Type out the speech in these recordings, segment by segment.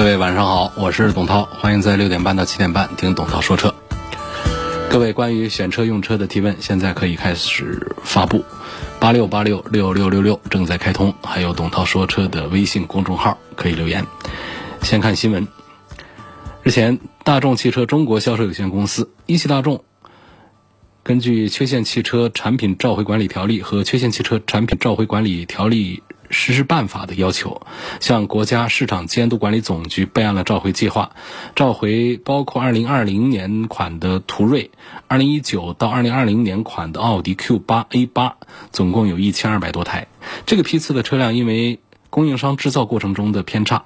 各位晚上好，我是董涛，欢迎在六点半到七点半听董涛说车。各位关于选车用车的提问，现在可以开始发布，八六八六六六六六正在开通，还有董涛说车的微信公众号可以留言。先看新闻，日前，大众汽车中国销售有限公司、一汽大众根据《缺陷汽车产品召回管理条例》和《缺陷汽车产品召回管理条例》。实施办法的要求，向国家市场监督管理总局备案了召回计划，召回包括2020年款的途锐，2019到2020年款的奥迪 Q8 A8，总共有一千二百多台。这个批次的车辆因为供应商制造过程中的偏差，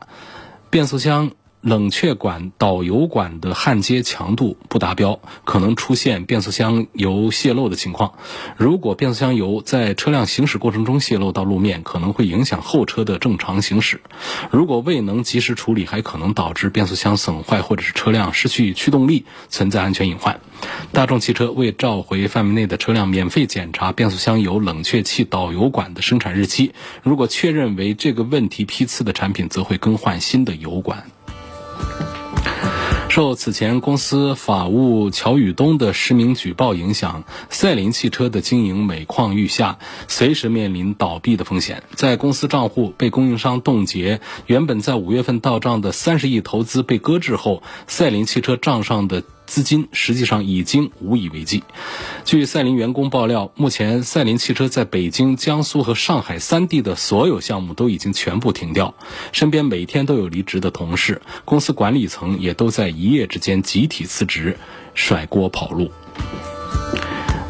变速箱。冷却管、导油管的焊接强度不达标，可能出现变速箱油泄漏的情况。如果变速箱油在车辆行驶过程中泄漏到路面，可能会影响后车的正常行驶。如果未能及时处理，还可能导致变速箱损坏，或者是车辆失去驱动力，存在安全隐患。大众汽车为召回范围内的车辆免费检查变速箱油、冷却器、导油管的生产日期。如果确认为这个问题批次的产品，则会更换新的油管。受此前公司法务乔宇东的实名举报影响，赛麟汽车的经营每况愈下，随时面临倒闭的风险。在公司账户被供应商冻结，原本在五月份到账的三十亿投资被搁置后，赛麟汽车账上的。资金实际上已经无以为继。据赛麟员工爆料，目前赛麟汽车在北京、江苏和上海三地的所有项目都已经全部停掉，身边每天都有离职的同事，公司管理层也都在一夜之间集体辞职，甩锅跑路。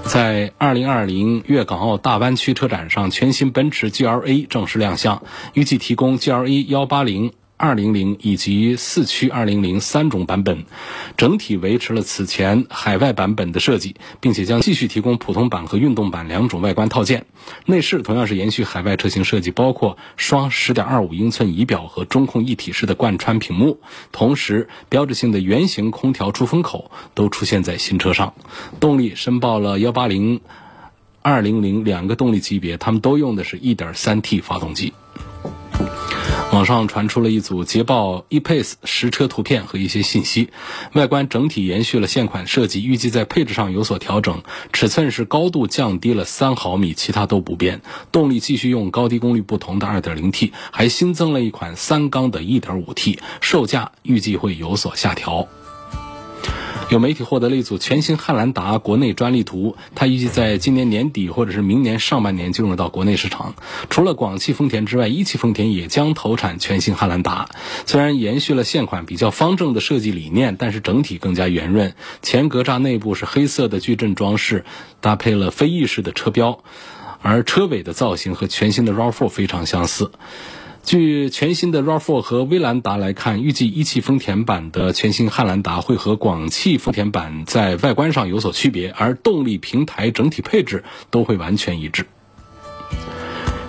在二零二零粤港澳大湾区车展上，全新奔驰 GLA 正式亮相，预计提供 GLA 幺八零。二零零以及四驱二零零三种版本，整体维持了此前海外版本的设计，并且将继续提供普通版和运动版两种外观套件。内饰同样是延续海外车型设计，包括双十点二五英寸仪表和中控一体式的贯穿屏幕，同时标志性的圆形空调出风口都出现在新车上。动力申报了幺八零、二零零两个动力级别，它们都用的是一点三 T 发动机。网上传出了一组捷豹 E-Pace 实车图片和一些信息，外观整体延续了现款设计，预计在配置上有所调整，尺寸是高度降低了三毫米，其他都不变。动力继续用高低功率不同的 2.0T，还新增了一款三缸的 1.5T，售价预计会有所下调。有媒体获得了一组全新汉兰达国内专利图，它预计在今年年底或者是明年上半年进入到国内市场。除了广汽丰田之外，一汽丰田也将投产全新汉兰达。虽然延续了现款比较方正的设计理念，但是整体更加圆润。前格栅内部是黑色的矩阵装饰，搭配了飞翼式的车标，而车尾的造型和全新的 RAV4 非常相似。据全新的 RAV4 和威兰达来看，预计一汽丰田版的全新汉兰达会和广汽丰田版在外观上有所区别，而动力、平台、整体配置都会完全一致。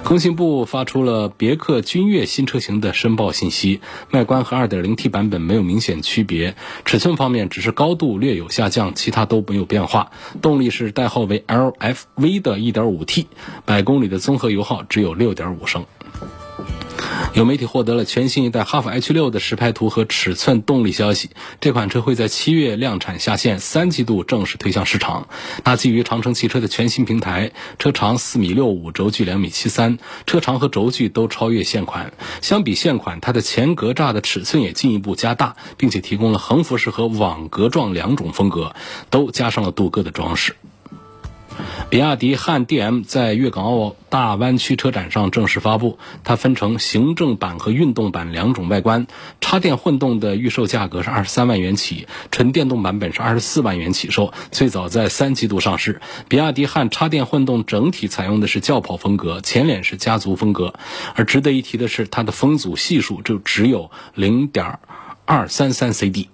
工信部发出了别克君越新车型的申报信息，外观和 2.0T 版本没有明显区别，尺寸方面只是高度略有下降，其他都没有变化。动力是代号为 LFV 的 1.5T，百公里的综合油耗只有6.5升。有媒体获得了全新一代哈弗 H 六的实拍图和尺寸动力消息。这款车会在七月量产下线，三季度正式推向市场。它基于长城汽车的全新平台，车长四米六五，轴距两米七三，车长和轴距都超越现款。相比现款，它的前格栅的尺寸也进一步加大，并且提供了横幅式和网格状两种风格，都加上了镀铬的装饰。比亚迪汉 DM 在粤港澳大湾区车展上正式发布，它分成行政版和运动版两种外观。插电混动的预售价格是二十三万元起，纯电动版本是二十四万元起售。最早在三季度上市。比亚迪汉插电混动整体采用的是轿跑风格，前脸是家族风格。而值得一提的是，它的风阻系数就只有零点二三三 CD。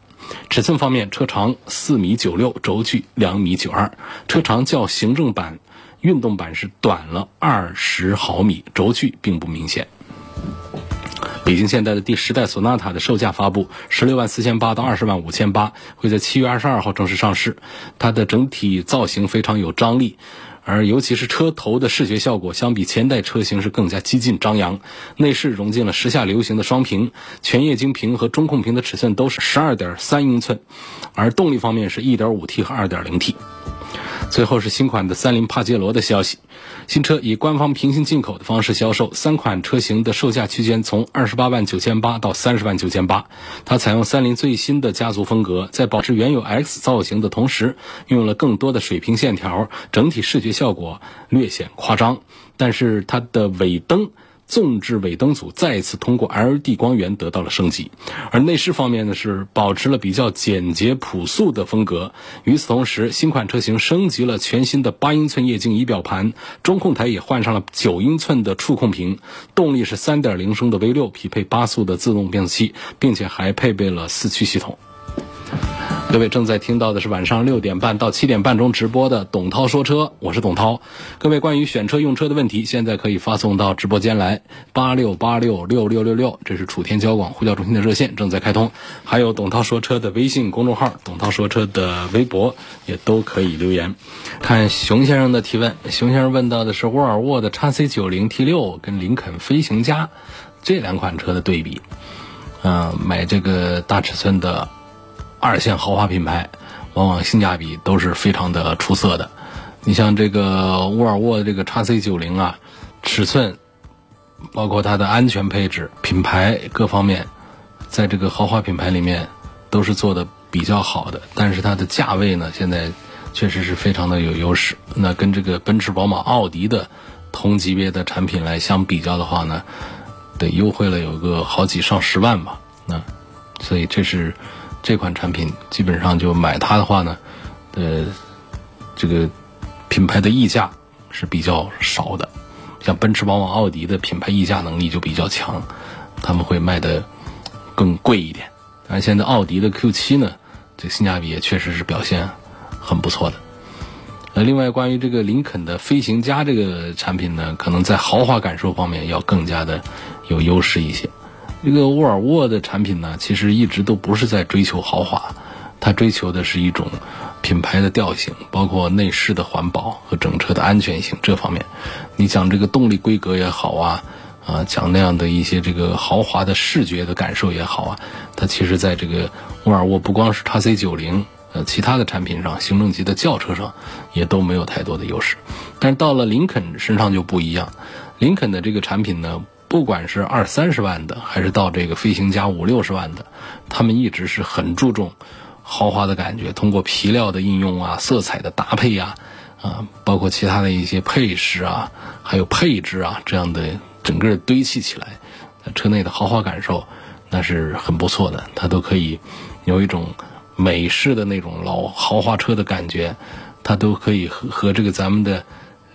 尺寸方面，车长四米九六，轴距两米九二，车长较行政版、运动版是短了二十毫米，轴距并不明显。北京现代的第十代索纳塔的售价发布，十六万四千八到二十万五千八，会在七月二十二号正式上市。它的整体造型非常有张力。而尤其是车头的视觉效果，相比前代车型是更加激进张扬。内饰融进了时下流行的双屏，全液晶屏和中控屏的尺寸都是十二点三英寸，而动力方面是一点五 T 和二点零 T。最后是新款的三菱帕杰罗的消息，新车以官方平行进口的方式销售，三款车型的售价区间从二十八万九千八到三十万九千八。它采用三菱最新的家族风格，在保持原有 X 造型的同时，运用了更多的水平线条，整体视觉效果略显夸张。但是它的尾灯。纵置尾灯组再次通过 LED 光源得到了升级，而内饰方面呢是保持了比较简洁朴素的风格。与此同时，新款车型升级了全新的八英寸液晶仪表盘，中控台也换上了九英寸的触控屏，动力是三点零升的 V 六，匹配八速的自动变速器，并且还配备了四驱系统。各位正在听到的是晚上六点半到七点半钟直播的董涛说车，我是董涛。各位关于选车用车的问题，现在可以发送到直播间来，八六八六六六六六，这是楚天交广呼叫中心的热线正在开通。还有董涛说车的微信公众号，董涛说车的微博也都可以留言。看熊先生的提问，熊先生问到的是沃尔沃的 x C 九零 T 六跟林肯飞行家这两款车的对比。嗯，买这个大尺寸的。二线豪华品牌，往往性价比都是非常的出色的。你像这个沃尔沃的这个 x C 九零啊，尺寸，包括它的安全配置、品牌各方面，在这个豪华品牌里面都是做的比较好的。但是它的价位呢，现在确实是非常的有优势。那跟这个奔驰、宝马、奥迪的同级别的产品来相比较的话呢，得优惠了有个好几上十万吧。那所以这是。这款产品基本上就买它的话呢，呃，这个品牌的溢价是比较少的，像奔驰、宝马、奥迪的品牌溢价能力就比较强，他们会卖的更贵一点。但现在奥迪的 Q7 呢，这性价比也确实是表现很不错的。呃，另外关于这个林肯的飞行家这个产品呢，可能在豪华感受方面要更加的有优势一些。这个沃尔沃的产品呢，其实一直都不是在追求豪华，它追求的是一种品牌的调性，包括内饰的环保和整车的安全性这方面。你讲这个动力规格也好啊，啊讲那样的一些这个豪华的视觉的感受也好啊，它其实在这个沃尔沃不光是 x C 九零，呃，其他的产品上，行政级的轿车上也都没有太多的优势。但是到了林肯身上就不一样，林肯的这个产品呢。不管是二三十万的，还是到这个飞行家五六十万的，他们一直是很注重豪华的感觉，通过皮料的应用啊、色彩的搭配呀，啊，包括其他的一些配饰啊，还有配置啊，这样的整个堆砌起来，车内的豪华感受那是很不错的，它都可以有一种美式的那种老豪华车的感觉，它都可以和和这个咱们的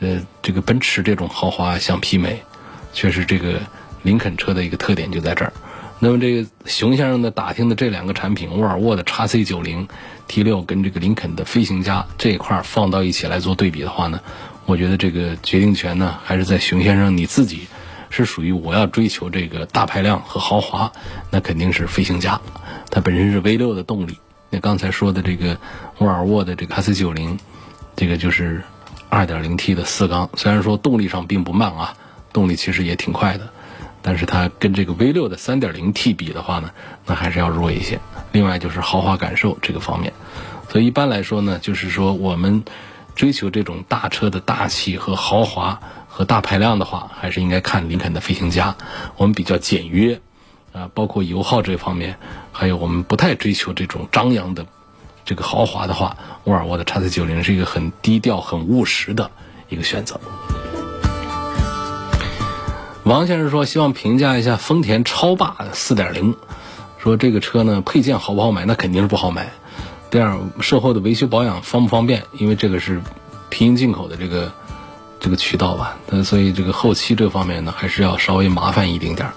呃这个奔驰这种豪华相媲美。确实，这个林肯车的一个特点就在这儿。那么，这个熊先生呢打听的这两个产品，沃尔沃的 x C 九零 T 六跟这个林肯的飞行家这一块放到一起来做对比的话呢，我觉得这个决定权呢还是在熊先生你自己，是属于我要追求这个大排量和豪华，那肯定是飞行家，它本身是 V 六的动力。那刚才说的这个沃尔沃的这个 x C 九零，这个就是二点零 T 的四缸，虽然说动力上并不慢啊。动力其实也挺快的，但是它跟这个 V 六的 3.0T 比的话呢，那还是要弱一些。另外就是豪华感受这个方面，所以一般来说呢，就是说我们追求这种大车的大气和豪华和大排量的话，还是应该看林肯的飞行家。我们比较简约啊，包括油耗这方面，还有我们不太追求这种张扬的这个豪华的话，沃尔沃的 x C 九零是一个很低调、很务实的一个选择。王先生说，希望评价一下丰田超霸四点零，说这个车呢配件好不好买？那肯定是不好买。第二，售后的维修保养方不方便？因为这个是平行进口的这个这个渠道吧，那所以这个后期这方面呢，还是要稍微麻烦一丁点儿。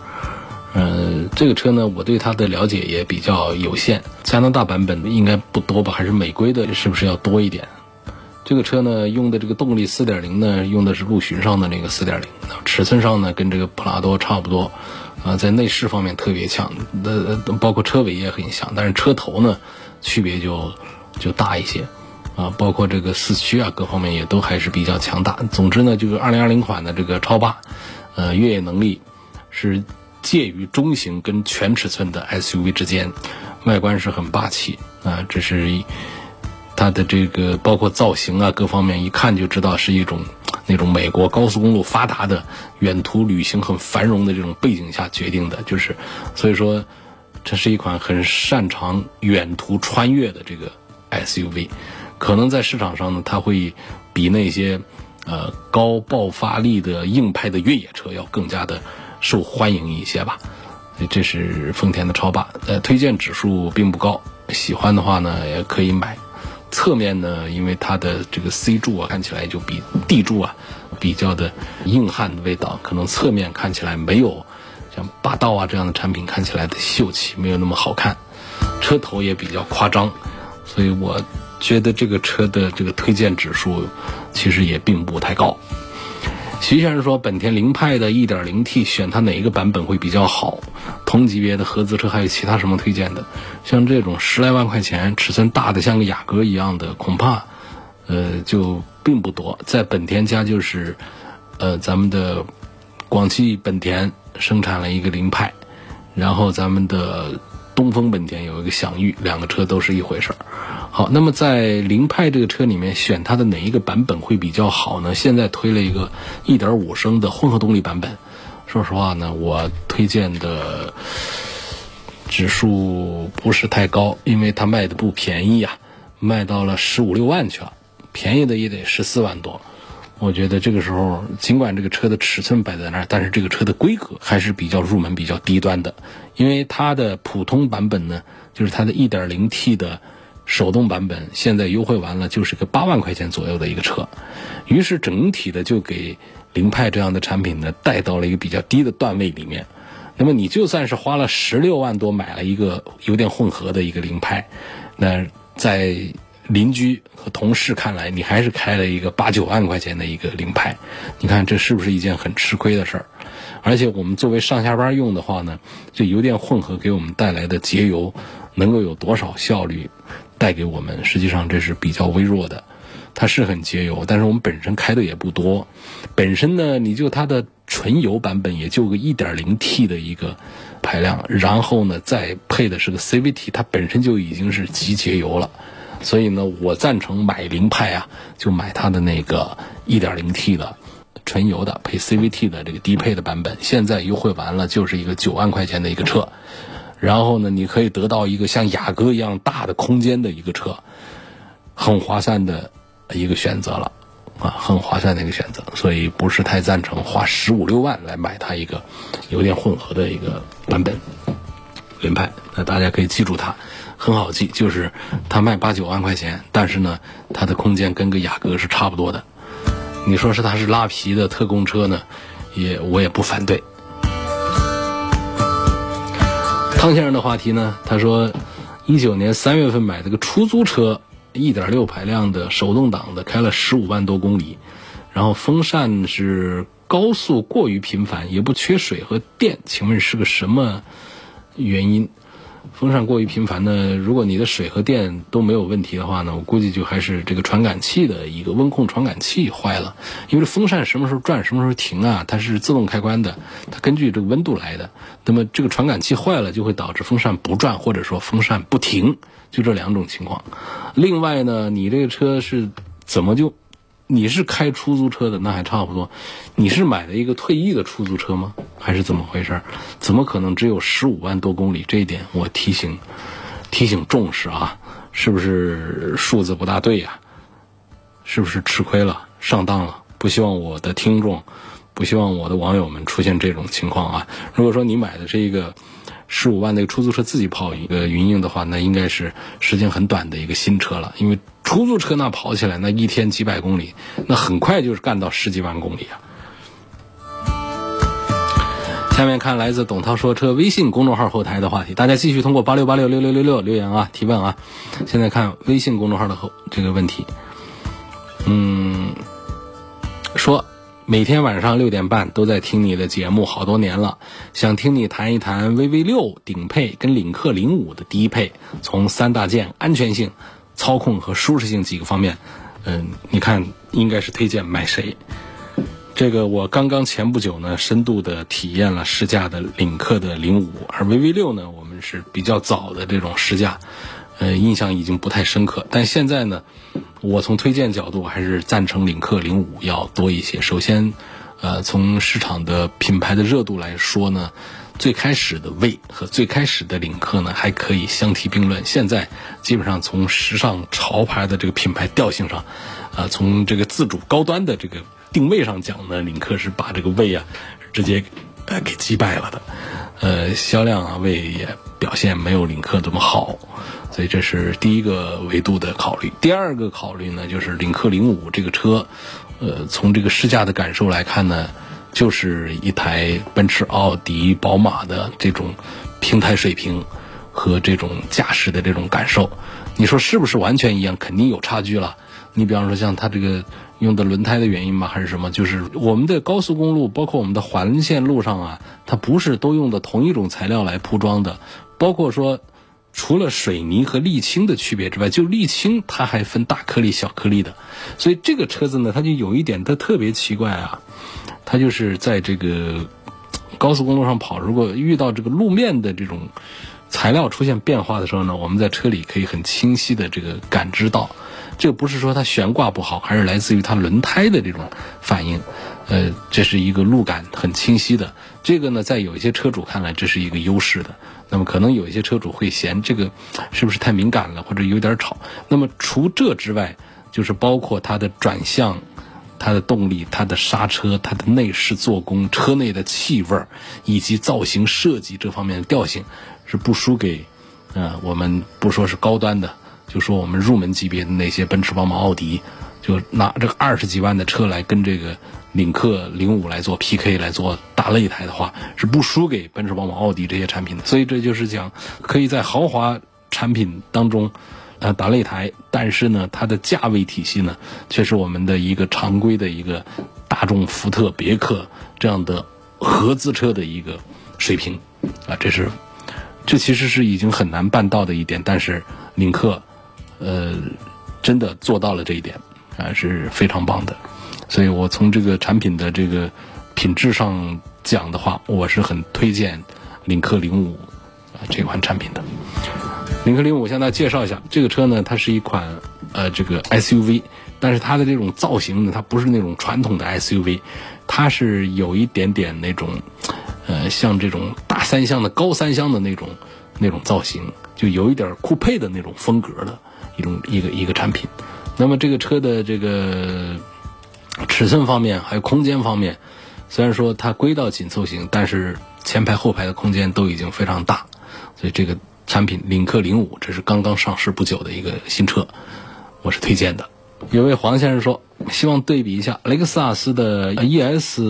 嗯，这个车呢，我对它的了解也比较有限。加拿大版本应该不多吧？还是美规的，是不是要多一点？这个车呢，用的这个动力4.0呢，用的是陆巡上的那个4.0，尺寸上呢跟这个普拉多差不多，啊，在内饰方面特别强，呃，包括车尾也很像，但是车头呢区别就就大一些，啊，包括这个四驱啊各方面也都还是比较强大。总之呢，就是2020款的这个超霸，呃，越野能力是介于中型跟全尺寸的 SUV 之间，外观是很霸气啊，这是。它的这个包括造型啊，各方面一看就知道是一种那种美国高速公路发达的远途旅行很繁荣的这种背景下决定的，就是所以说这是一款很擅长远途穿越的这个 SUV，可能在市场上呢，它会比那些呃高爆发力的硬派的越野车要更加的受欢迎一些吧。这是丰田的超霸，呃，推荐指数并不高，喜欢的话呢也可以买。侧面呢，因为它的这个 C 柱啊，看起来就比 D 柱啊比较的硬汉的味道，可能侧面看起来没有像霸道啊这样的产品看起来的秀气，没有那么好看。车头也比较夸张，所以我觉得这个车的这个推荐指数其实也并不太高。徐先生说，本田凌派的 1.0T 选它哪一个版本会比较好？同级别的合资车还有其他什么推荐的？像这种十来万块钱、尺寸大的像个雅阁一样的，恐怕，呃，就并不多。在本田家就是，呃，咱们的广汽本田生产了一个凌派，然后咱们的东风本田有一个享域，两个车都是一回事儿。好，那么在凌派这个车里面选它的哪一个版本会比较好呢？现在推了一个1.5升的混合动力版本，说实话呢，我推荐的指数不是太高，因为它卖的不便宜啊，卖到了十五六万去了，便宜的也得十四万多。我觉得这个时候，尽管这个车的尺寸摆在那儿，但是这个车的规格还是比较入门、比较低端的，因为它的普通版本呢，就是它的 1.0T 的。手动版本现在优惠完了，就是个八万块钱左右的一个车，于是整体的就给凌派这样的产品呢带到了一个比较低的段位里面。那么你就算是花了十六万多买了一个油电混合的一个凌派，那在邻居和同事看来，你还是开了一个八九万块钱的一个凌派，你看这是不是一件很吃亏的事儿？而且我们作为上下班用的话呢，这油电混合给我们带来的节油能够有多少效率？带给我们，实际上这是比较微弱的，它是很节油，但是我们本身开的也不多。本身呢，你就它的纯油版本也就个一点零 T 的一个排量，然后呢再配的是个 CVT，它本身就已经是极节油了。所以呢，我赞成买凌派啊，就买它的那个 1.0T 的纯油的配 CVT 的这个低配的版本。现在优惠完了，就是一个九万块钱的一个车。然后呢，你可以得到一个像雅阁一样大的空间的一个车，很划算的一个选择了，啊，很划算的一个选择，所以不是太赞成花十五六万来买它一个油电混合的一个版本凌派。那大家可以记住它，很好记，就是它卖八九万块钱，但是呢，它的空间跟个雅阁是差不多的。你说是它是拉皮的特供车呢，也我也不反对。汤先生的话题呢？他说，一九年三月份买这个出租车，一点六排量的手动挡的，开了十五万多公里，然后风扇是高速过于频繁，也不缺水和电，请问是个什么原因？风扇过于频繁呢？如果你的水和电都没有问题的话呢，我估计就还是这个传感器的一个温控传感器坏了。因为风扇什么时候转，什么时候停啊？它是自动开关的，它根据这个温度来的。那么这个传感器坏了，就会导致风扇不转，或者说风扇不停，就这两种情况。另外呢，你这个车是怎么就？你是开出租车的，那还差不多。你是买了一个退役的出租车吗？还是怎么回事？怎么可能只有十五万多公里？这一点我提醒提醒重视啊！是不是数字不大对呀？是不是吃亏了、上当了？不希望我的听众，不希望我的网友们出现这种情况啊！如果说你买的是一个十五万的出租车自己跑一个云鹰的话，那应该是时间很短的一个新车了，因为出租车那跑起来那一天几百公里，那很快就是干到十几万公里啊！下面看来自董涛说车微信公众号后台的话题，大家继续通过八六八六六六六六留言啊，提问啊。现在看微信公众号的后这个问题，嗯，说每天晚上六点半都在听你的节目，好多年了，想听你谈一谈 VV 六顶配跟领克零五的低配，从三大件、安全性、操控和舒适性几个方面，嗯，你看应该是推荐买谁？这个我刚刚前不久呢，深度的体验了试驾的领克的零五，而 VV 六呢，我们是比较早的这种试驾，呃，印象已经不太深刻。但现在呢，我从推荐角度还是赞成领克零五要多一些。首先，呃，从市场的品牌的热度来说呢，最开始的魏和最开始的领克呢还可以相提并论。现在基本上从时尚潮牌的这个品牌调性上，呃，从这个自主高端的这个。定位上讲呢，领克是把这个魏啊直接呃给击败了的，呃销量啊魏也表现没有领克这么好，所以这是第一个维度的考虑。第二个考虑呢，就是领克零五这个车，呃从这个试驾的感受来看呢，就是一台奔驰、奥迪、宝马的这种平台水平和这种驾驶的这种感受，你说是不是完全一样？肯定有差距了。你比方说像它这个。用的轮胎的原因吗？还是什么？就是我们的高速公路，包括我们的环线路上啊，它不是都用的同一种材料来铺装的。包括说，除了水泥和沥青的区别之外，就沥青它还分大颗粒、小颗粒的。所以这个车子呢，它就有一点它特别奇怪啊，它就是在这个高速公路上跑，如果遇到这个路面的这种材料出现变化的时候呢，我们在车里可以很清晰的这个感知到。这不是说它悬挂不好，还是来自于它轮胎的这种反应，呃，这是一个路感很清晰的。这个呢，在有一些车主看来，这是一个优势的。那么可能有一些车主会嫌这个是不是太敏感了，或者有点吵。那么除这之外，就是包括它的转向、它的动力、它的刹车、它的内饰做工、车内的气味以及造型设计这方面的调性，是不输给，呃，我们不说是高端的。就说我们入门级别的那些奔驰、宝马、奥迪，就拿这个二十几万的车来跟这个领克零五来做 PK 来做打擂台的话，是不输给奔驰、宝马、奥迪这些产品的。所以这就是讲，可以在豪华产品当中，呃打擂台，但是呢，它的价位体系呢，却是我们的一个常规的一个大众、福特、别克这样的合资车的一个水平，啊，这是这其实是已经很难办到的一点，但是领克。呃，真的做到了这一点，啊是非常棒的，所以我从这个产品的这个品质上讲的话，我是很推荐领克零五啊这款产品的。领克零五向大家介绍一下，这个车呢，它是一款呃这个 SUV，但是它的这种造型呢，它不是那种传统的 SUV，它是有一点点那种呃像这种大三厢的高三厢的那种那种造型，就有一点酷配的那种风格的。一种一个一个产品，那么这个车的这个尺寸方面还有空间方面，虽然说它归到紧凑型，但是前排后排的空间都已经非常大，所以这个产品领克零五这是刚刚上市不久的一个新车，我是推荐的。有位黄先生说，希望对比一下雷克萨斯的 ES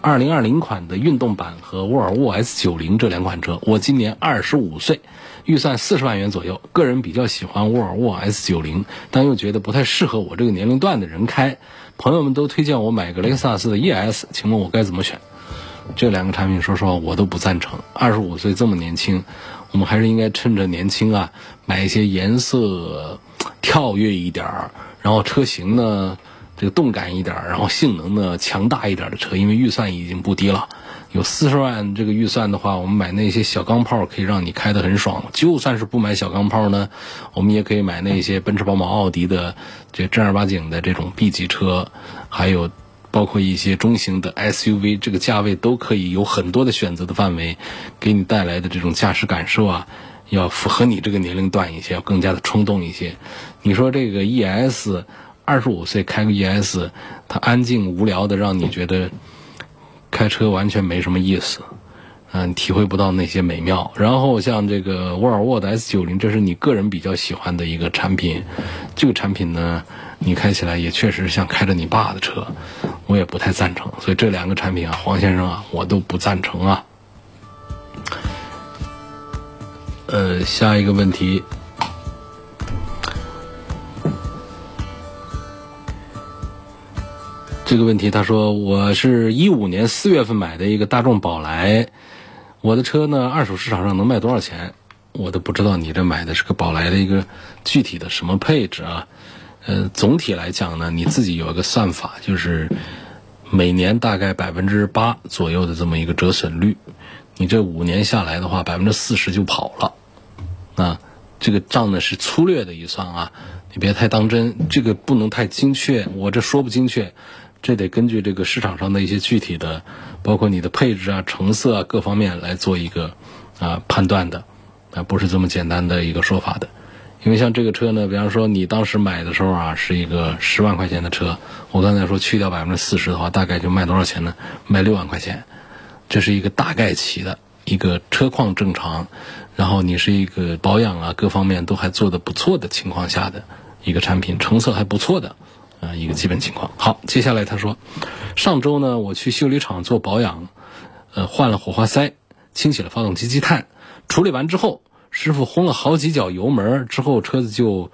二零二零款的运动版和沃尔沃 S 九零这两款车。我今年二十五岁。预算四十万元左右，个人比较喜欢沃尔沃 S 九零，但又觉得不太适合我这个年龄段的人开。朋友们都推荐我买个雷克萨斯的 ES，请问我该怎么选？这两个产品，说实话我都不赞成。二十五岁这么年轻，我们还是应该趁着年轻啊，买一些颜色跳跃一点儿，然后车型呢这个动感一点儿，然后性能呢强大一点的车，因为预算已经不低了。有四十万这个预算的话，我们买那些小钢炮可以让你开得很爽。就算是不买小钢炮呢，我们也可以买那些奔驰、宝马、奥迪的这正儿八经的这种 B 级车，还有包括一些中型的 SUV，这个价位都可以有很多的选择的范围，给你带来的这种驾驶感受啊，要符合你这个年龄段一些，要更加的冲动一些。你说这个 ES，二十五岁开个 ES，它安静无聊的，让你觉得开车完全没什么意思，嗯，体会不到那些美妙。然后像这个沃尔沃的 S 九零，这是你个人比较喜欢的一个产品，这个产品呢，你开起来也确实像开着你爸的车，我也不太赞成。所以这两个产品啊，黄先生啊，我都不赞成啊。呃，下一个问题，这个问题他说我是一五年四月份买的一个大众宝来，我的车呢二手市场上能卖多少钱？我都不知道你这买的是个宝来的一个具体的什么配置啊？呃，总体来讲呢，你自己有一个算法，就是每年大概百分之八左右的这么一个折损率。你这五年下来的话，百分之四十就跑了，啊，这个账呢是粗略的一算啊，你别太当真，这个不能太精确，我这说不精确，这得根据这个市场上的一些具体的，包括你的配置啊、成色啊各方面来做一个啊判断的，啊不是这么简单的一个说法的，因为像这个车呢，比方说你当时买的时候啊是一个十万块钱的车，我刚才说去掉百分之四十的话，大概就卖多少钱呢？卖六万块钱。这是一个大概齐的一个车况正常，然后你是一个保养啊各方面都还做的不错的情况下的一个产品，成色还不错的啊一个基本情况。好，接下来他说，上周呢我去修理厂做保养，呃换了火花塞，清洗了发动机积碳，处理完之后，师傅轰了好几脚油门之后，车子就。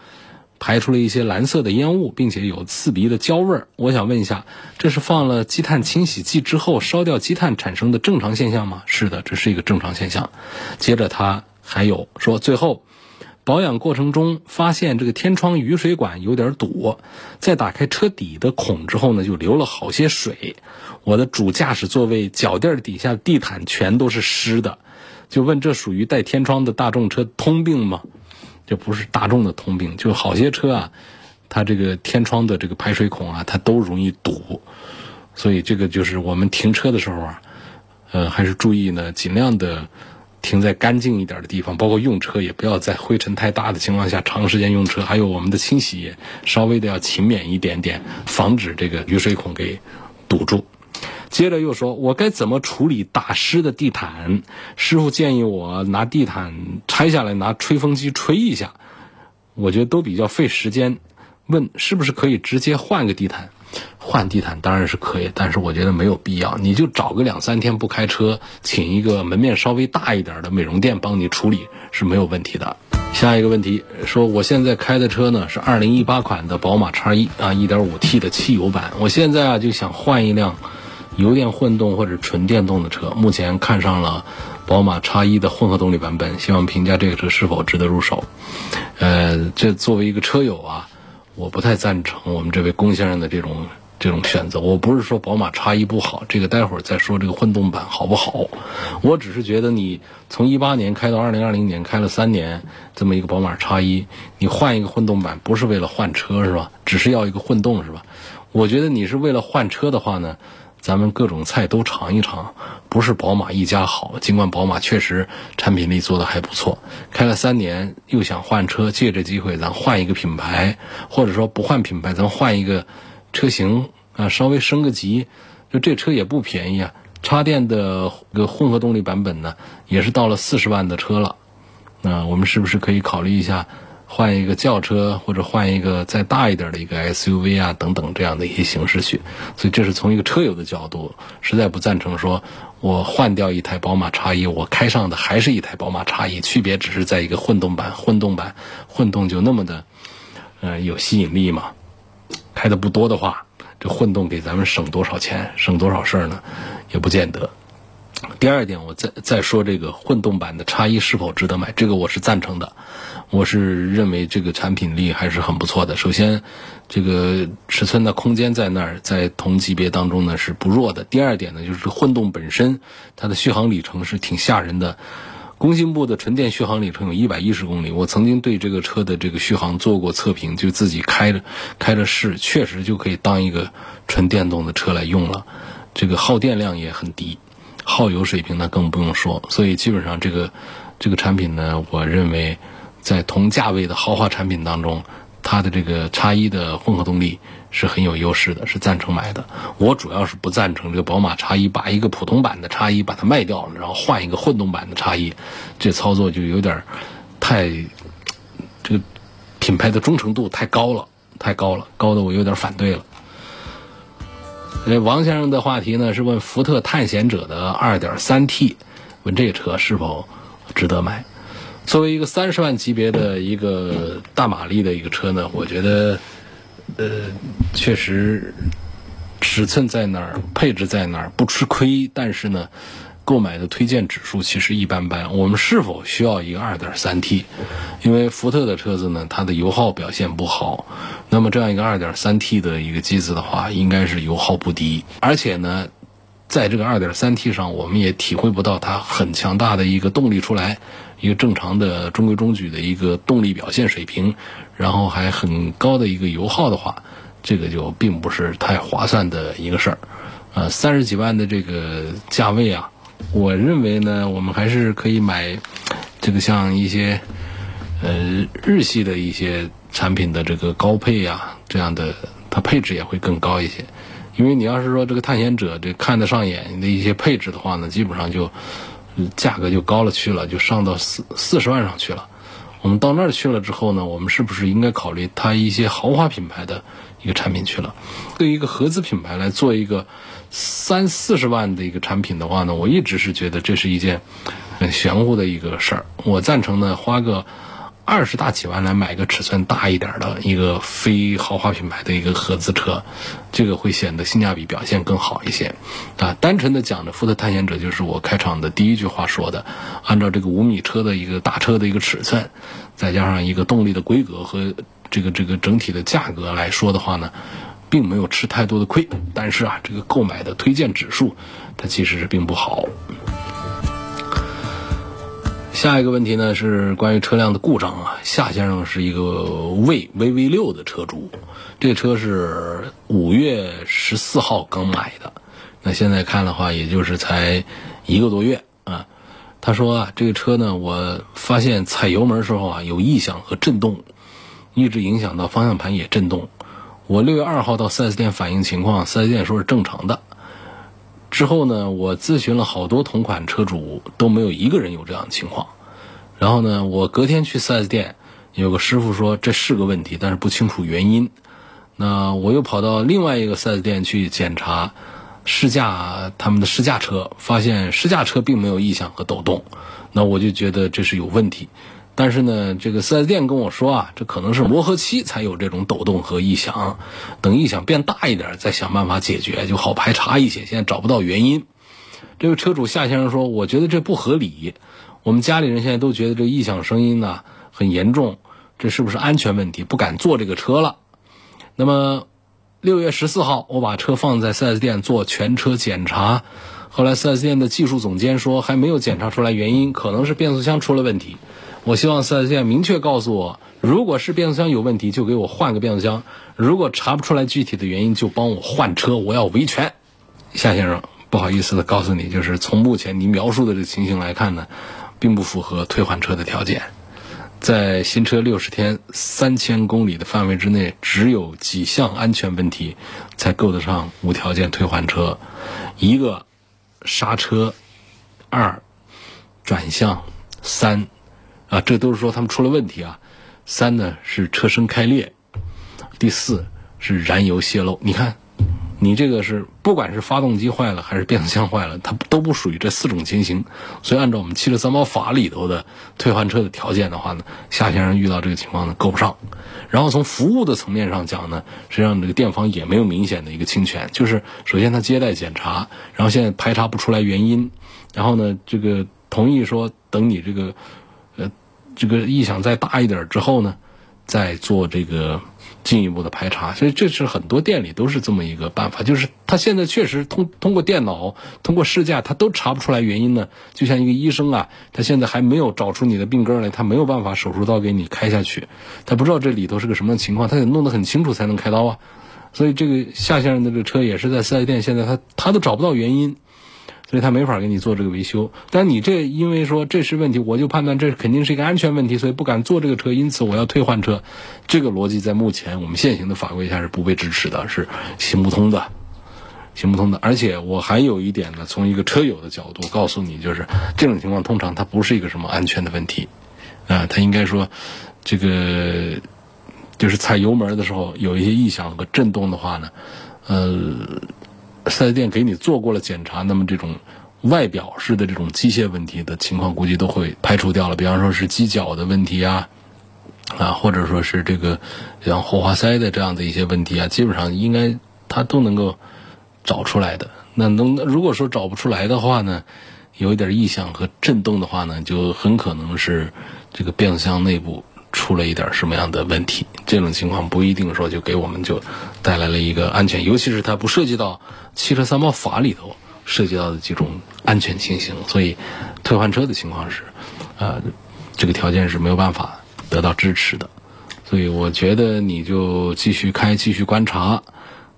排出了一些蓝色的烟雾，并且有刺鼻的焦味儿。我想问一下，这是放了积碳清洗剂之后烧掉积碳产生的正常现象吗？是的，这是一个正常现象。接着他还有说，最后保养过程中发现这个天窗雨水管有点堵，在打开车底的孔之后呢，就流了好些水。我的主驾驶座位脚垫底下地毯全都是湿的，就问这属于带天窗的大众车通病吗？这不是大众的通病，就好些车啊，它这个天窗的这个排水孔啊，它都容易堵，所以这个就是我们停车的时候啊，呃，还是注意呢，尽量的停在干净一点的地方，包括用车也不要在灰尘太大的情况下长时间用车，还有我们的清洗稍微的要勤勉一点点，防止这个雨水孔给堵住。接着又说，我该怎么处理打湿的地毯？师傅建议我拿地毯拆下来，拿吹风机吹一下。我觉得都比较费时间。问是不是可以直接换个地毯？换地毯当然是可以，但是我觉得没有必要。你就找个两三天不开车，请一个门面稍微大一点的美容店帮你处理是没有问题的。下一个问题说，我现在开的车呢是二零一八款的宝马叉一啊，一点五 T 的汽油版。我现在啊就想换一辆。油电混动或者纯电动的车，目前看上了宝马叉一的混合动力版本，希望评价这个车是否值得入手。呃，这作为一个车友啊，我不太赞成我们这位龚先生的这种这种选择。我不是说宝马叉一不好，这个待会儿再说这个混动版好不好。我只是觉得你从一八年开到二零二零年，开了三年这么一个宝马叉一，你换一个混动版不是为了换车是吧？只是要一个混动是吧？我觉得你是为了换车的话呢？咱们各种菜都尝一尝，不是宝马一家好。尽管宝马确实产品力做的还不错，开了三年又想换车，借这机会咱换一个品牌，或者说不换品牌，咱换一个车型啊，稍微升个级。就这车也不便宜啊，插电的个混合动力版本呢，也是到了四十万的车了。那我们是不是可以考虑一下？换一个轿车，或者换一个再大一点的一个 SUV 啊，等等这样的一些形式去。所以这是从一个车友的角度，实在不赞成说，我换掉一台宝马叉一，我开上的还是一台宝马叉一，区别只是在一个混动版，混动版混动就那么的，呃，有吸引力嘛？开的不多的话，这混动给咱们省多少钱，省多少事儿呢？也不见得。第二点，我再再说这个混动版的叉一是否值得买？这个我是赞成的。我是认为这个产品力还是很不错的。首先，这个尺寸的空间在那儿，在同级别当中呢是不弱的。第二点呢，就是混动本身它的续航里程是挺吓人的。工信部的纯电续航里程有一百一十公里，我曾经对这个车的这个续航做过测评，就自己开着开着试，确实就可以当一个纯电动的车来用了。这个耗电量也很低，耗油水平呢更不用说。所以基本上这个。这个产品呢，我认为在同价位的豪华产品当中，它的这个叉一的混合动力是很有优势的，是赞成买的。我主要是不赞成这个宝马叉一把一个普通版的叉一把它卖掉了，然后换一个混动版的叉一，这操作就有点太这个品牌的忠诚度太高了，太高了，高的我有点反对了。呃，王先生的话题呢是问福特探险者的 2.3T，问这个车是否值得买。作为一个三十万级别的一个大马力的一个车呢，我觉得，呃，确实尺寸在那儿，配置在那儿，不吃亏。但是呢，购买的推荐指数其实一般般。我们是否需要一个二点三 T？因为福特的车子呢，它的油耗表现不好。那么这样一个二点三 T 的一个机子的话，应该是油耗不低。而且呢，在这个 2.3T 上，我们也体会不到它很强大的一个动力出来。一个正常的中规中矩的一个动力表现水平，然后还很高的一个油耗的话，这个就并不是太划算的一个事儿。呃，三十几万的这个价位啊，我认为呢，我们还是可以买这个像一些呃日系的一些产品的这个高配啊这样的，它配置也会更高一些。因为你要是说这个探险者这看得上眼的一些配置的话呢，基本上就。价格就高了去了，就上到四四十万上去了。我们到那儿去了之后呢，我们是不是应该考虑它一些豪华品牌的一个产品去了？对于一个合资品牌来做一个三四十万的一个产品的话呢，我一直是觉得这是一件很玄乎的一个事儿。我赞成呢，花个。二十大几万来买个尺寸大一点的一个非豪华品牌的一个合资车，这个会显得性价比表现更好一些。啊，单纯的讲的福特探险者就是我开场的第一句话说的，按照这个五米车的一个大车的一个尺寸，再加上一个动力的规格和这个这个整体的价格来说的话呢，并没有吃太多的亏。但是啊，这个购买的推荐指数，它其实是并不好。下一个问题呢是关于车辆的故障啊。夏先生是一个魏 VV 六的车主，这车是五月十四号刚买的，那现在看的话，也就是才一个多月啊。他说啊，这个车呢，我发现踩油门时候啊有异响和震动，一直影响到方向盘也震动。我六月二号到 4S 店反映情况，4S 店说是正常的。之后呢，我咨询了好多同款车主，都没有一个人有这样的情况。然后呢，我隔天去 4S 店，有个师傅说这是个问题，但是不清楚原因。那我又跑到另外一个 4S 店去检查试驾他们的试驾车，发现试驾车并没有异响和抖动。那我就觉得这是有问题。但是呢，这个 4S 店跟我说啊，这可能是磨合期才有这种抖动和异响，等异响变大一点再想办法解决就好排查一些。现在找不到原因。这位车主夏先生说：“我觉得这不合理。我们家里人现在都觉得这异响声音呢很严重，这是不是安全问题？不敢坐这个车了。”那么六月十四号，我把车放在 4S 店做全车检查，后来 4S 店的技术总监说还没有检查出来原因，可能是变速箱出了问题。我希望 4S 店明确告诉我，如果是变速箱有问题，就给我换个变速箱；如果查不出来具体的原因，就帮我换车。我要维权，夏先生。不好意思的告诉你，就是从目前你描述的这情形来看呢，并不符合退换车的条件。在新车六十天三千公里的范围之内，只有几项安全问题才够得上无条件退换车。一个刹车，二转向，三啊，这都是说他们出了问题啊。三呢是车身开裂，第四是燃油泄漏。你看。你这个是不管是发动机坏了还是变速箱坏了，它都不属于这四种情形。所以按照我们汽车三包法里头的退换车的条件的话呢，夏先生遇到这个情况呢够不上。然后从服务的层面上讲呢，实际上这个店方也没有明显的一个侵权。就是首先他接待检查，然后现在排查不出来原因，然后呢这个同意说等你这个这个异响再大一点之后呢，再做这个。进一步的排查，所以这是很多店里都是这么一个办法，就是他现在确实通通过电脑、通过试驾，他都查不出来原因呢。就像一个医生啊，他现在还没有找出你的病根来，他没有办法手术刀给你开下去，他不知道这里头是个什么情况，他得弄得很清楚才能开刀啊。所以这个夏先生的这个车也是在四 S 店，现在他他都找不到原因。所以他没法给你做这个维修。但你这因为说这是问题，我就判断这肯定是一个安全问题，所以不敢做这个车，因此我要退换车。这个逻辑在目前我们现行的法规下是不被支持的，是行不通的，行不通的。而且我还有一点呢，从一个车友的角度告诉你，就是这种情况通常它不是一个什么安全的问题，啊，它应该说这个就是踩油门的时候有一些异响和震动的话呢，呃。四 S 店给你做过了检查，那么这种外表式的这种机械问题的情况，估计都会排除掉了。比方说是机脚的问题啊，啊，或者说是这个像火花塞的这样的一些问题啊，基本上应该它都能够找出来的。那能如果说找不出来的话呢，有一点异响和震动的话呢，就很可能是这个变速箱内部。出了一点什么样的问题？这种情况不一定说就给我们就带来了一个安全，尤其是它不涉及到汽车三包法里头涉及到的几种安全情形，所以退换车的情况是，呃，这个条件是没有办法得到支持的。所以我觉得你就继续开，继续观察，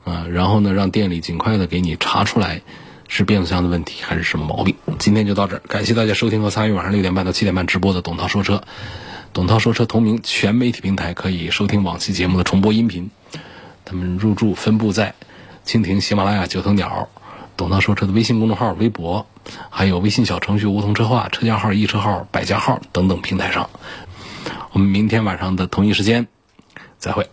啊，然后呢，让店里尽快的给你查出来是变速箱的问题还是什么毛病。今天就到这儿，感谢大家收听和参与晚上六点半到七点半直播的董涛说车。董涛说车同名全媒体平台可以收听往期节目的重播音频，他们入驻分布在蜻蜓、喜马拉雅、九头鸟、董涛说车的微信公众号、微博，还有微信小程序“梧桐车话”、车架号、易车号、百家号等等平台上。我们明天晚上的同一时间再会。